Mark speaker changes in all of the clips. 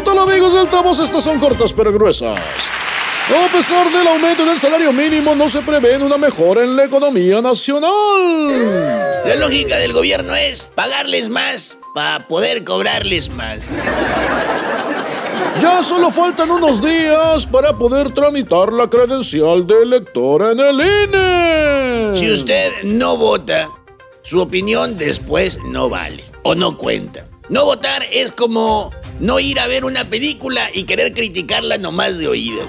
Speaker 1: ¿Qué tal amigos del Tamos? Estas son cortas pero gruesas. A pesar del aumento del salario mínimo, no se prevé una mejora en la economía nacional.
Speaker 2: La lógica del gobierno es pagarles más para poder cobrarles más.
Speaker 1: Ya solo faltan unos días para poder tramitar la credencial de elector en el INE.
Speaker 2: Si usted no vota, su opinión después no vale o no cuenta. No votar es como no ir a ver una película y querer criticarla nomás de oídas.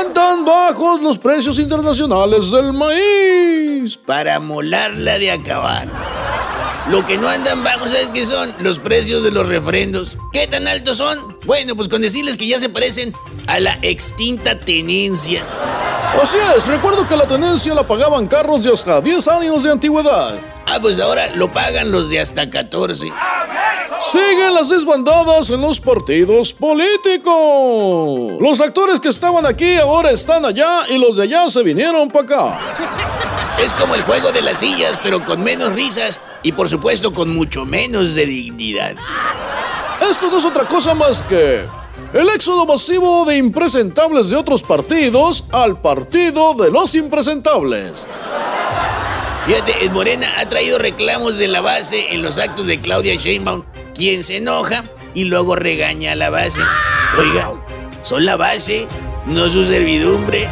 Speaker 1: Andan bajos los precios internacionales del maíz.
Speaker 2: Para molarla de acabar. Lo que no andan bajos, ¿sabes qué son? Los precios de los refrendos. ¿Qué tan altos son? Bueno, pues con decirles que ya se parecen a la extinta tenencia.
Speaker 1: Así es, recuerdo que la tenencia la pagaban carros de hasta 10 años de antigüedad.
Speaker 2: Ah, pues ahora lo pagan los de hasta 14.
Speaker 1: Siguen las desbandadas en los partidos políticos. Los actores que estaban aquí ahora están allá y los de allá se vinieron para acá.
Speaker 2: Es como el juego de las sillas, pero con menos risas y por supuesto con mucho menos de dignidad.
Speaker 1: Esto no es otra cosa más que el éxodo masivo de impresentables de otros partidos al partido de los impresentables.
Speaker 2: Fíjate, Morena ha traído reclamos de la base en los actos de Claudia Sheinbaum, quien se enoja y luego regaña a la base. Oiga, son la base, no su servidumbre.